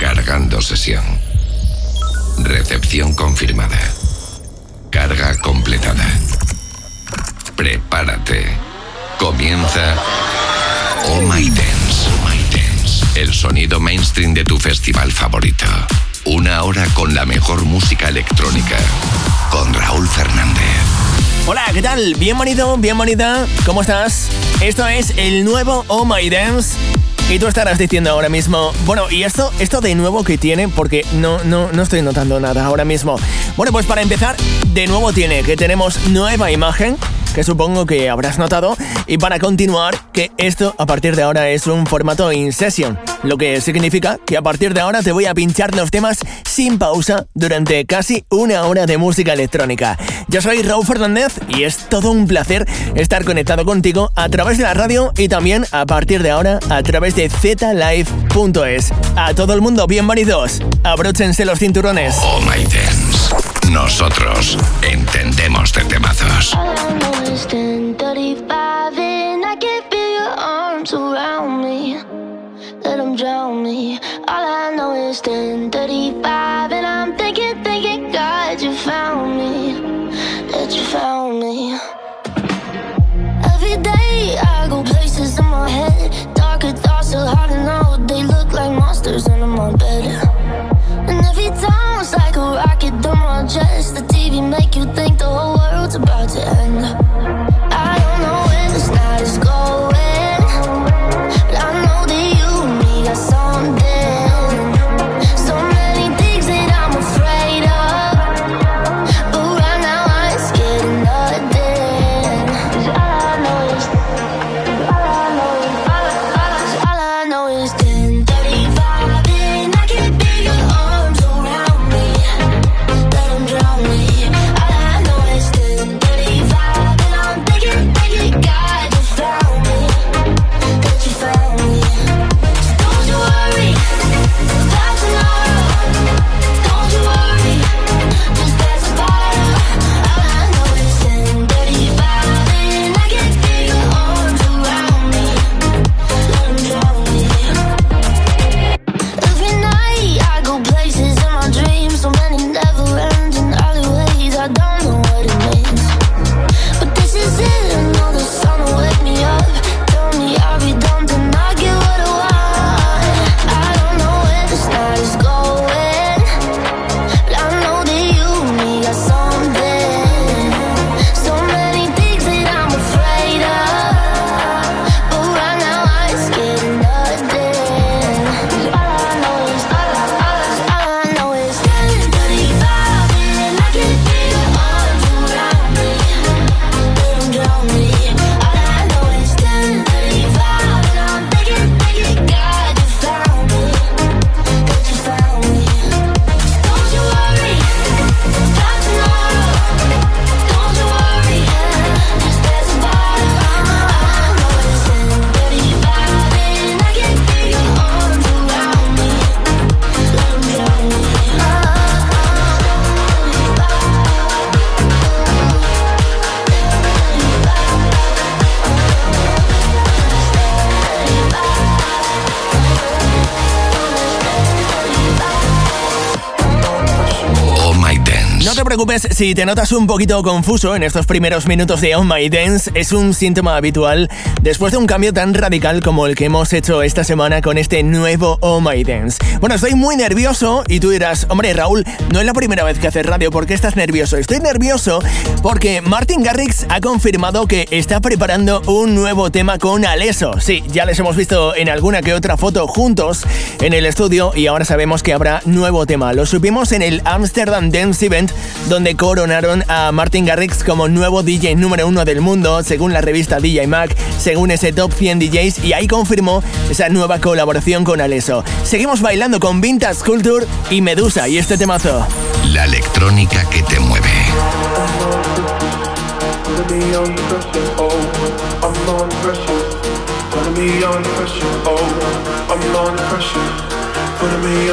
Cargando sesión. Recepción confirmada. Carga completada. Prepárate. Comienza Oh My Dance. Oh My Dance. El sonido mainstream de tu festival favorito. Una hora con la mejor música electrónica. Con Raúl Fernández. Hola, ¿qué tal? Bienvenido, bienvenida. ¿Cómo estás? Esto es el nuevo Oh My Dance. Y tú estarás diciendo ahora mismo, bueno, ¿y esto, esto de nuevo que tiene? Porque no, no, no estoy notando nada ahora mismo. Bueno, pues para empezar, de nuevo tiene que tenemos nueva imagen que supongo que habrás notado. Y para continuar, que esto a partir de ahora es un formato in session, lo que significa que a partir de ahora te voy a pinchar los temas sin pausa durante casi una hora de música electrónica. Yo soy Raúl Fernández y es todo un placer estar conectado contigo a través de la radio y también a partir de ahora a través de zlive.es. A todo el mundo, bienvenidos. Abróchense los cinturones. Oh my. Nosotros entendemos de temazos. 10:35 and si te notas un poquito confuso en estos primeros minutos de On My Dance, es un síntoma habitual después de un cambio tan radical como el que hemos hecho esta semana con este nuevo Oh My Dance. Bueno, estoy muy nervioso y tú dirás, hombre Raúl, no es la primera vez que haces radio, ¿por qué estás nervioso? Estoy nervioso porque Martin Garrix ha confirmado que está preparando un nuevo tema con Aleso. Sí, ya les hemos visto en alguna que otra foto juntos en el estudio y ahora sabemos que habrá nuevo tema. Lo supimos en el Amsterdam Dance Event donde coronaron a Martin Garrix como nuevo DJ número uno del mundo, según la revista DJ Mag, según ese Top 100 DJs, y ahí confirmó esa nueva colaboración con Aleso. Seguimos bailando con Vintage Culture y Medusa y este temazo. La electrónica que te mueve. me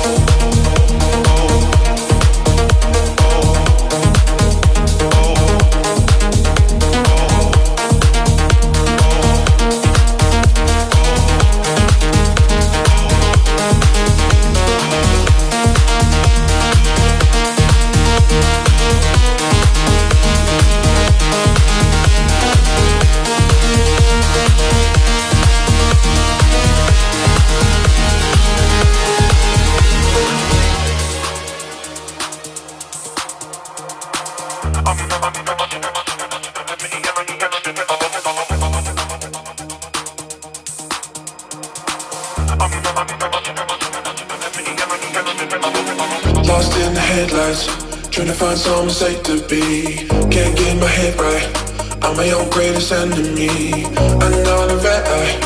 Greatest enemy. Another red eye.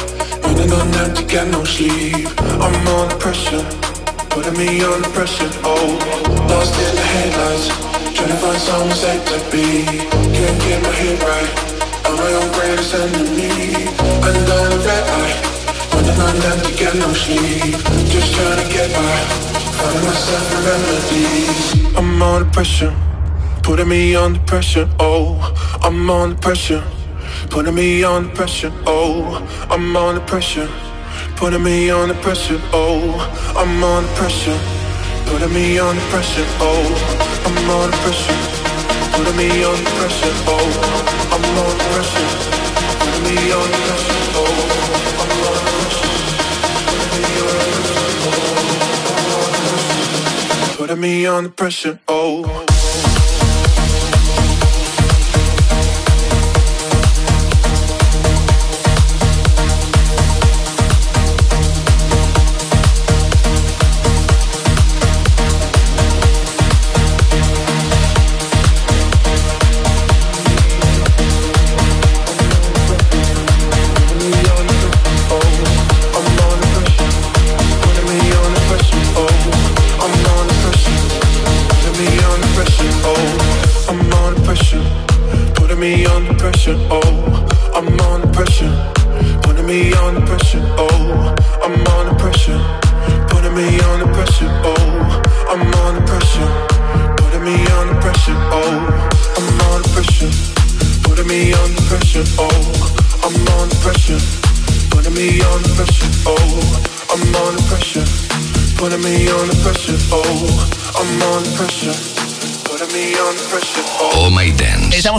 Running on empty, got no sleep. I'm under pressure. Putting me under pressure. Oh, lost in the headlights. Trying to find somewhere safe to be. Can't get my head right. I'm my own greatest enemy. Another red eye. Running on empty, got no sleep. Just trying to get by. Finding myself in remedies. I'm under pressure, putting me under pressure. Oh, I'm under pressure, putting me under pressure. Oh, I'm under pressure, putting me under pressure. Oh, I'm under pressure, putting me under pressure. Oh, I'm under pressure, putting me under pressure. Oh, I'm under pressure, putting me under pressure. Oh, I'm under pressure, putting me under pressure putting me under pressure. Oh.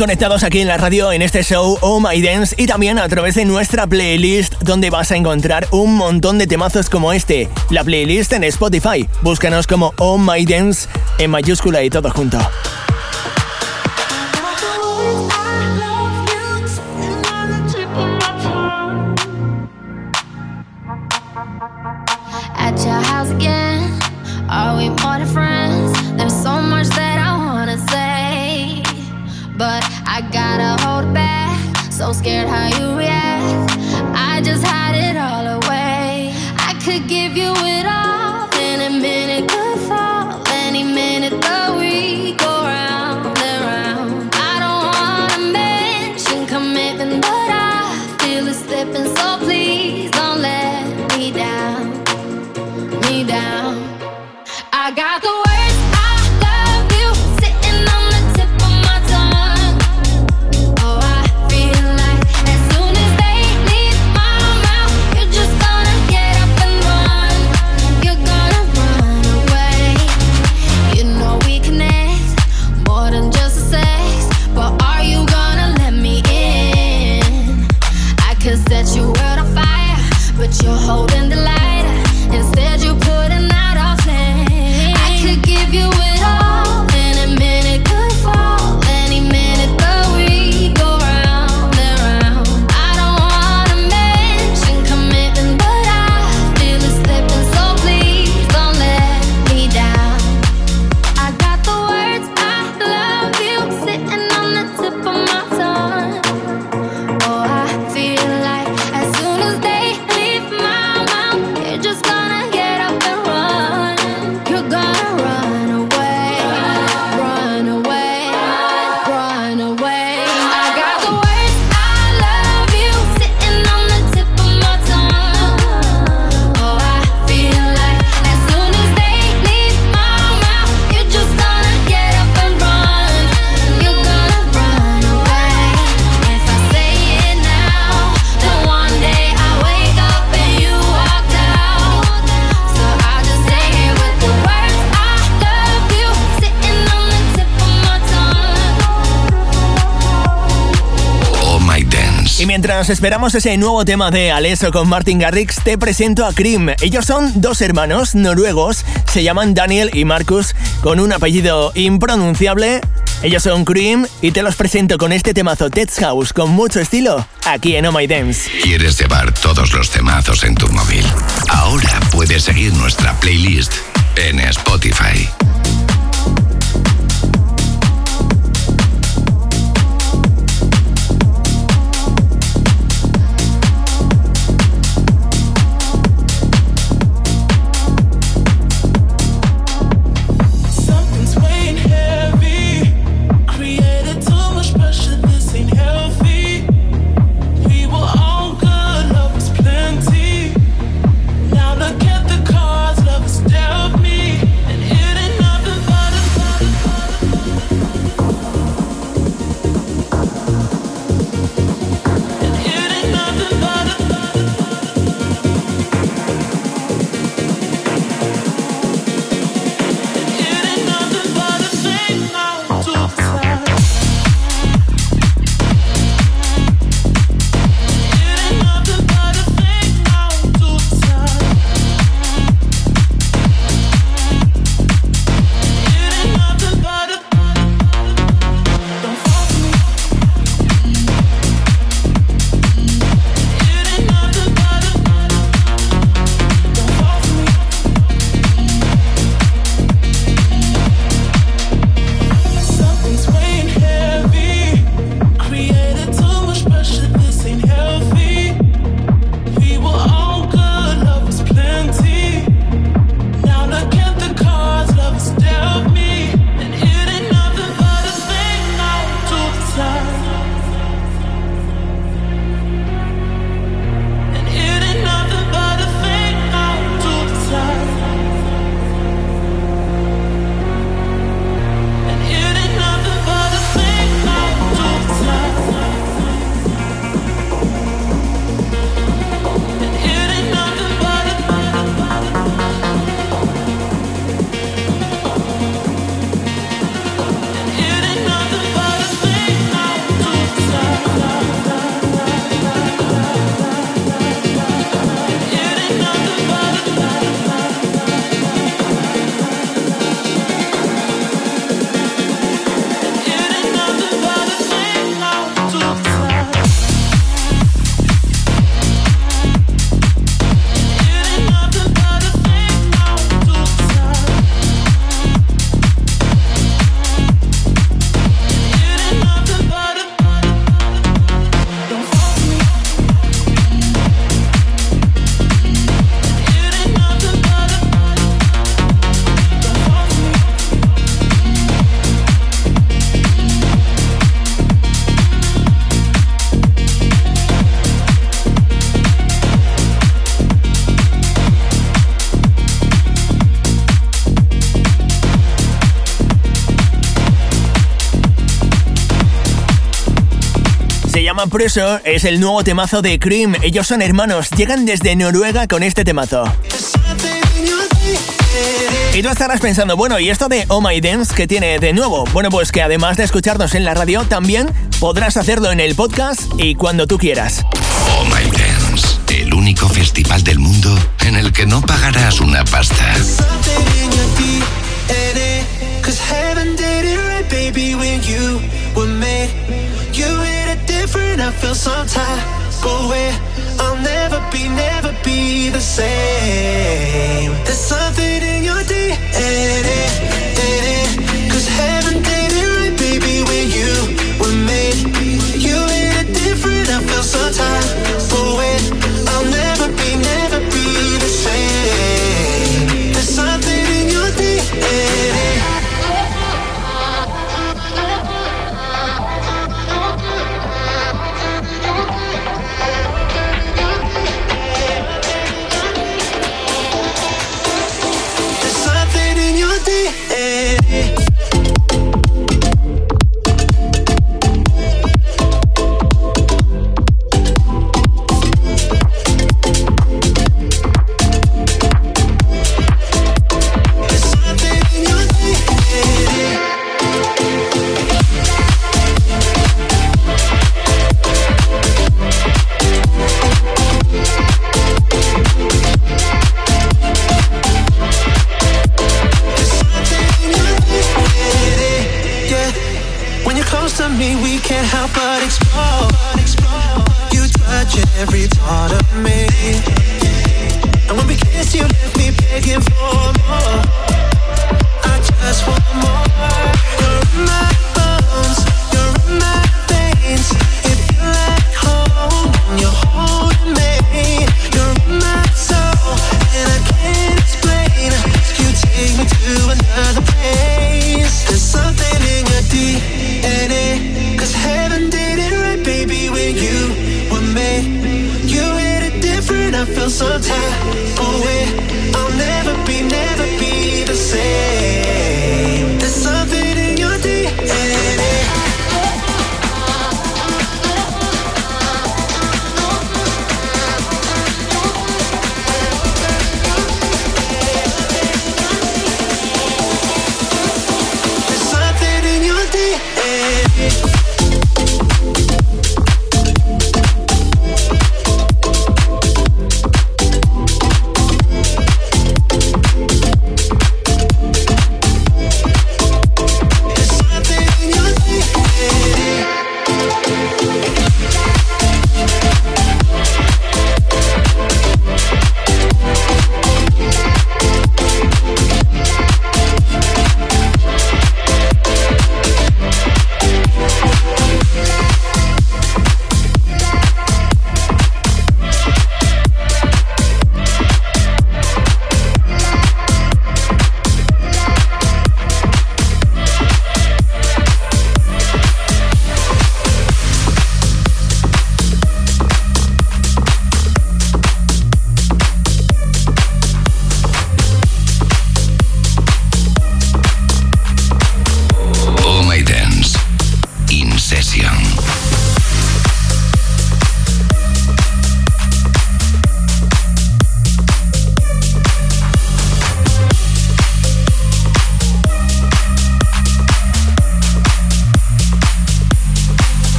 Conectados aquí en la radio en este show Oh My Dance y también a través de nuestra playlist donde vas a encontrar un montón de temazos como este. La playlist en Spotify. Búscanos como Oh My Dance en mayúscula y todo junto. Scared how you mientras esperamos ese nuevo tema de Alesso con Martin Garrix, te presento a Cream. Ellos son dos hermanos noruegos, se llaman Daniel y Marcus, con un apellido impronunciable. Ellos son Cream y te los presento con este temazo Ted's House con mucho estilo aquí en Oh My Dance. ¿Quieres llevar todos los temazos en tu móvil? Ahora puedes seguir nuestra playlist en Spotify. Pressure es el nuevo temazo de Cream. Ellos son hermanos, llegan desde Noruega con este temazo. Y tú estarás pensando, bueno, ¿y esto de Oh My Dance qué tiene de nuevo? Bueno, pues que además de escucharnos en la radio, también podrás hacerlo en el podcast y cuando tú quieras. Oh My Dance, el único festival del mundo en el que no pagarás una pasta. I feel some type of way. I'll never be, never be the same. There's something in your DNA.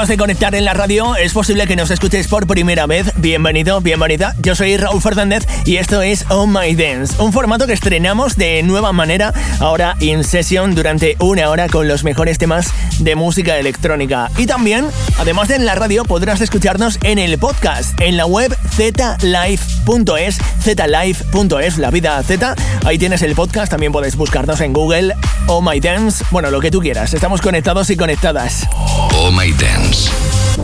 acabas de conectar en la radio, es posible que nos escuches por primera vez. Bienvenido, bienvenida. Yo soy Raúl Fernández y esto es Oh My Dance, un formato que estrenamos de nueva manera ahora in session durante una hora con los mejores temas de música electrónica. Y también, además de en la radio, podrás escucharnos en el podcast, en la web zlife.es, zlife.es, la vida Z. Ahí tienes el podcast, también puedes buscarnos en Google, Oh My Dance, bueno, lo que tú quieras. Estamos conectados y conectadas. Oh My Dance. Sessions.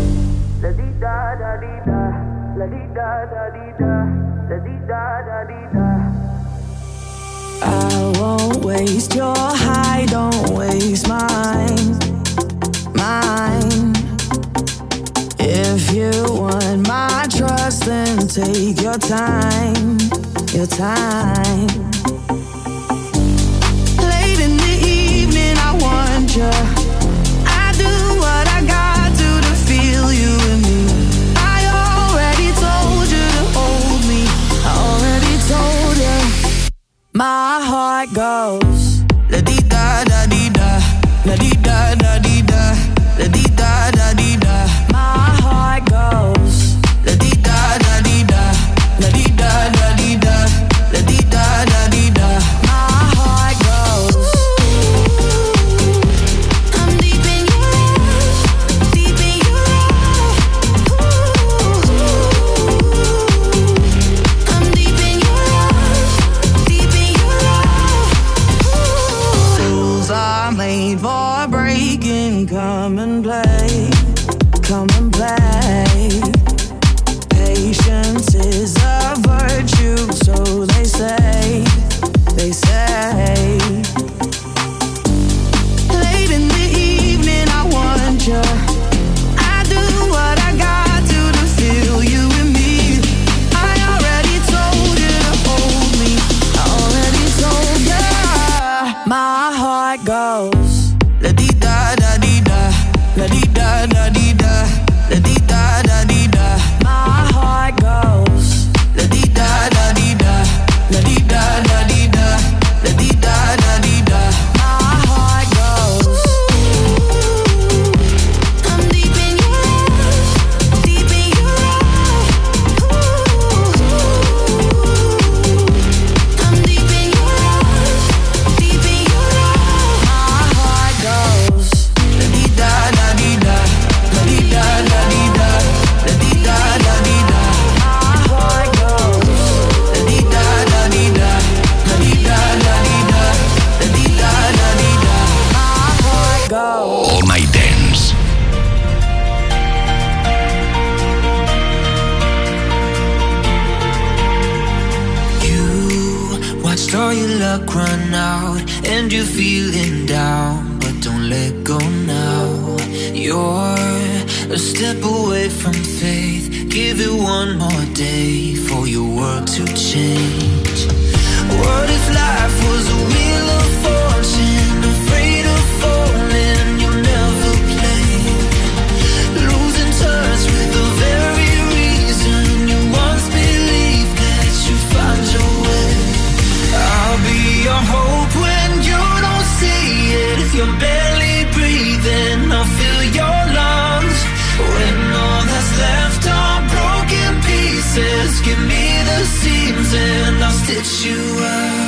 I won't waste your high, don't waste mine, mine. If you want my trust, then take your time, your time. go. Just give me the seams and I'll stitch you up.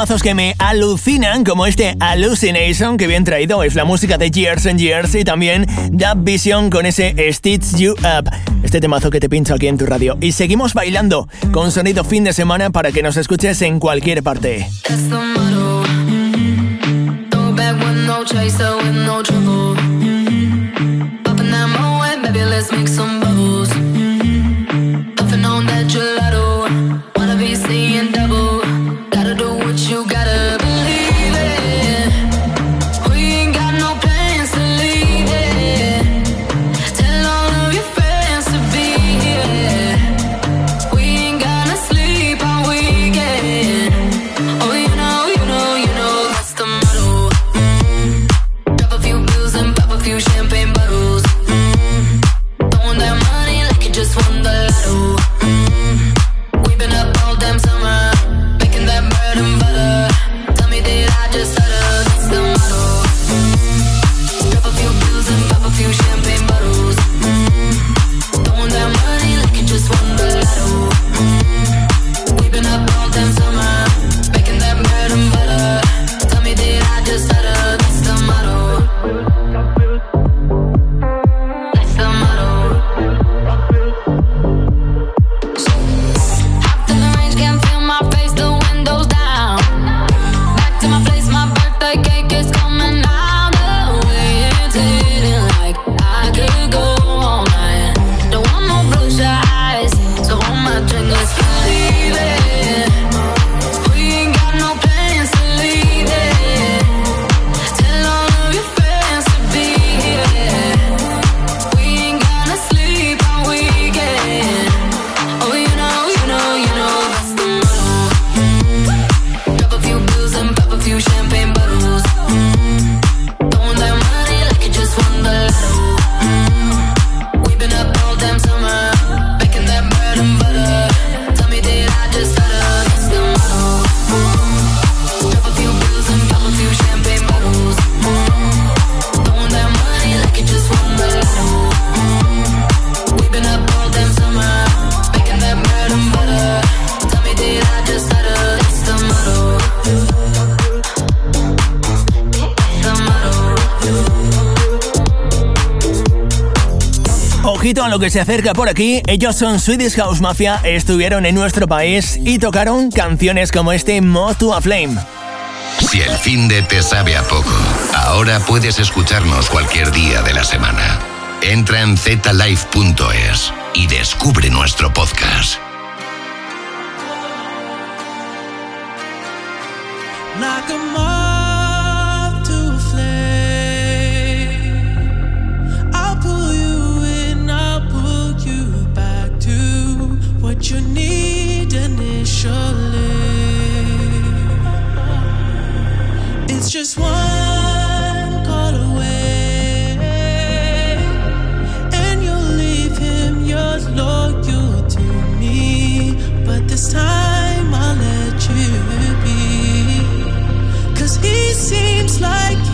Temazos que me alucinan, como este Hallucination que bien traído, es la música de Years and Years y también Dub Vision con ese Stitch You Up, este temazo que te pincho aquí en tu radio. Y seguimos bailando con sonido fin de semana para que nos escuches en cualquier parte. a lo que se acerca por aquí. Ellos son Swedish House Mafia, estuvieron en nuestro país y tocaron canciones como este Mod to a Flame. Si el fin de te sabe a poco, ahora puedes escucharnos cualquier día de la semana. Entra en zlife.es y descubre nuestro podcast. like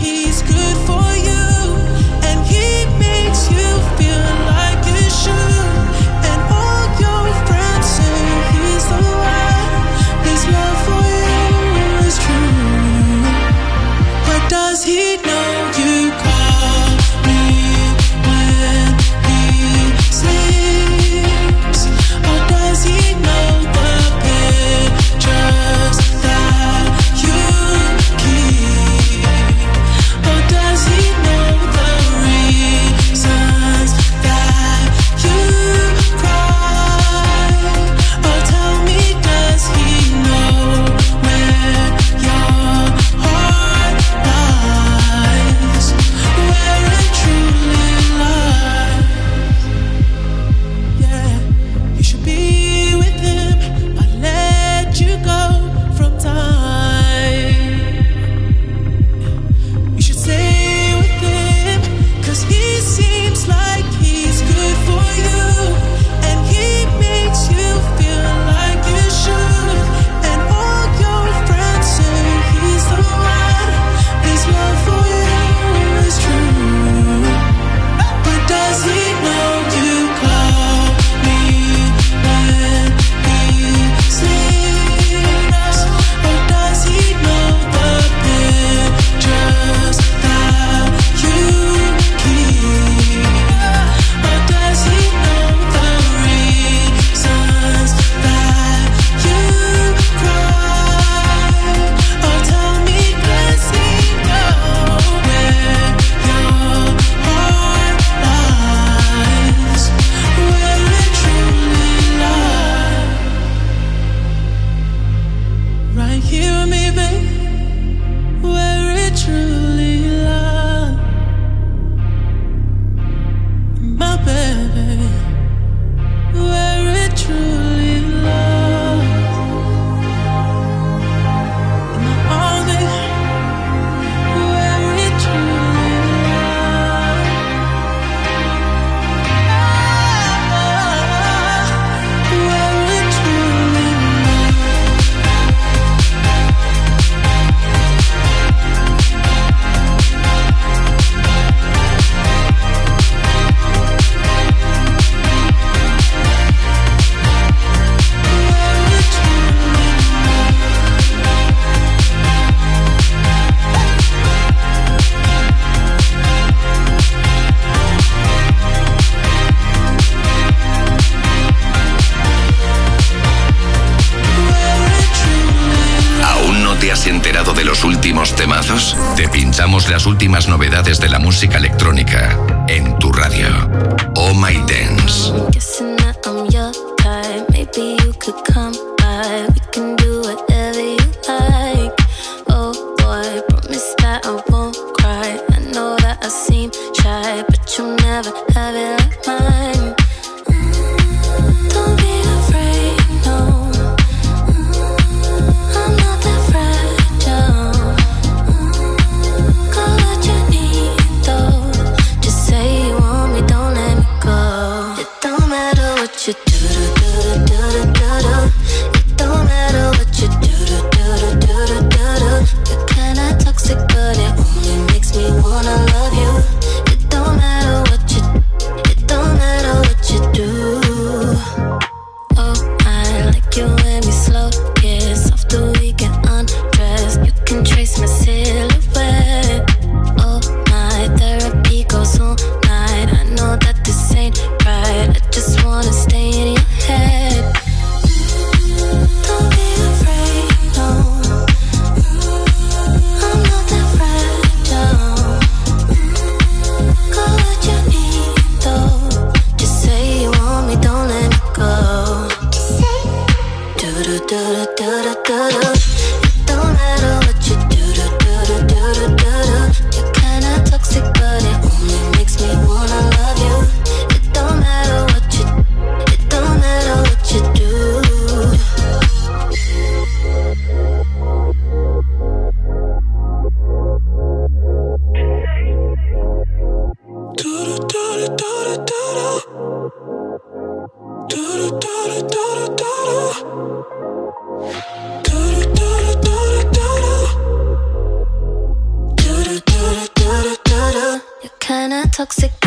toxic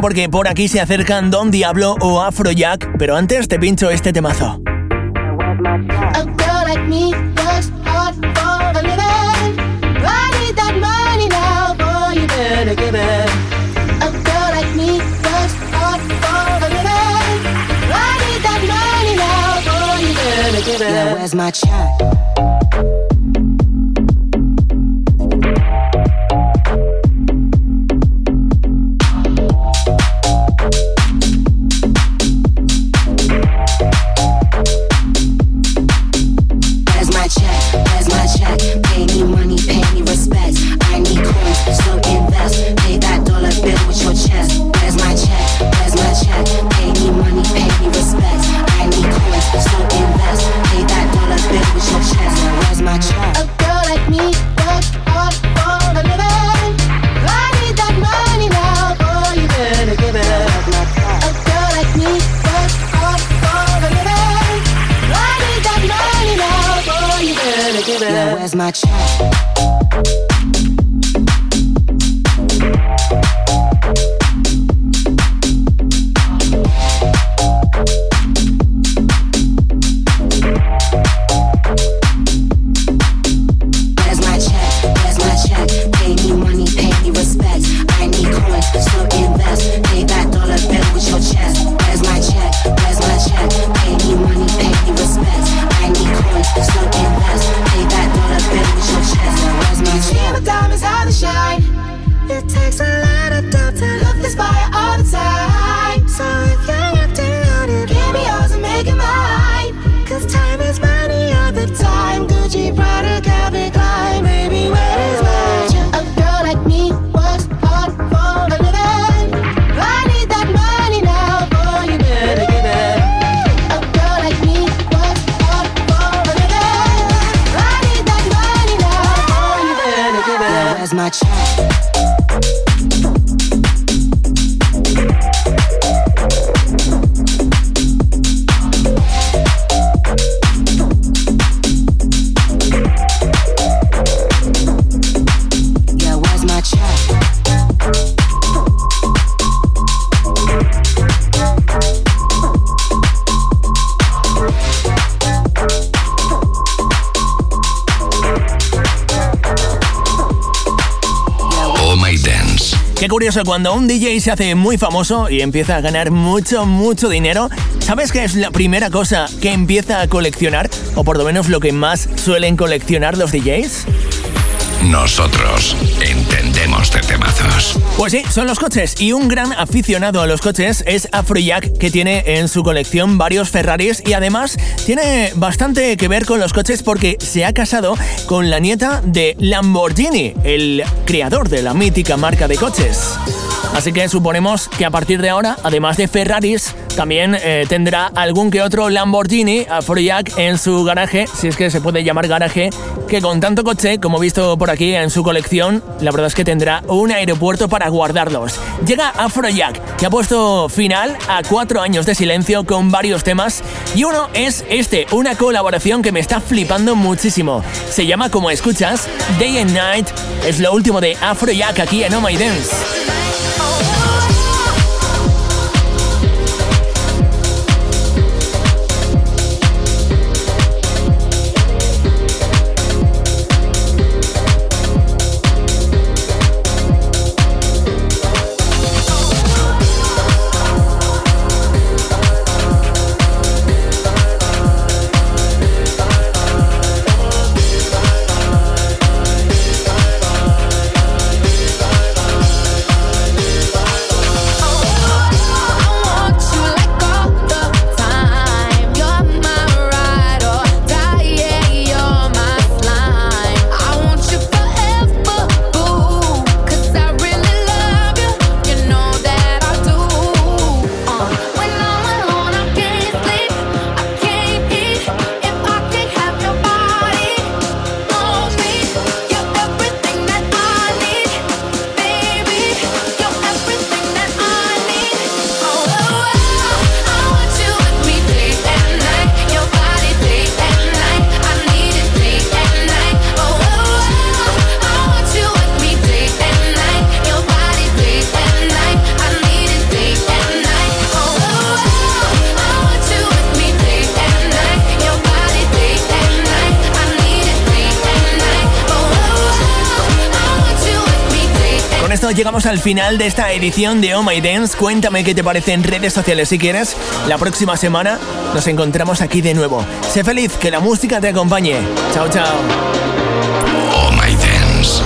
Ojito porque por aquí se acercan Don Diablo o Afrojack, pero antes te pincho este temazo. where's my check? Curioso, cuando un DJ se hace muy famoso y empieza a ganar mucho, mucho dinero, ¿sabes qué es la primera cosa que empieza a coleccionar? O por lo menos lo que más suelen coleccionar los DJs. Nosotros Pues sí, son los coches. Y un gran aficionado a los coches es Afrojack, que tiene en su colección varios Ferraris y además tiene bastante que ver con los coches porque se ha casado con la nieta de Lamborghini, el creador de la mítica marca de coches. Así que suponemos que a partir de ahora, además de Ferraris, también eh, tendrá algún que otro Lamborghini Afrojack en su garaje, si es que se puede llamar garaje, que con tanto coche, como visto por aquí en su colección, la verdad es que tendrá un aeropuerto para guardarlos. Llega Afrojack, que ha puesto final a cuatro años de silencio con varios temas, y uno es este, una colaboración que me está flipando muchísimo. Se llama, como escuchas, Day and Night, es lo último de Afrojack aquí en Oh My Dance. Oh. llegamos al final de esta edición de Oh My Dance. Cuéntame qué te parece en redes sociales si quieres. La próxima semana nos encontramos aquí de nuevo. Sé feliz, que la música te acompañe. Chao, chao. Oh My Dance.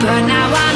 But now I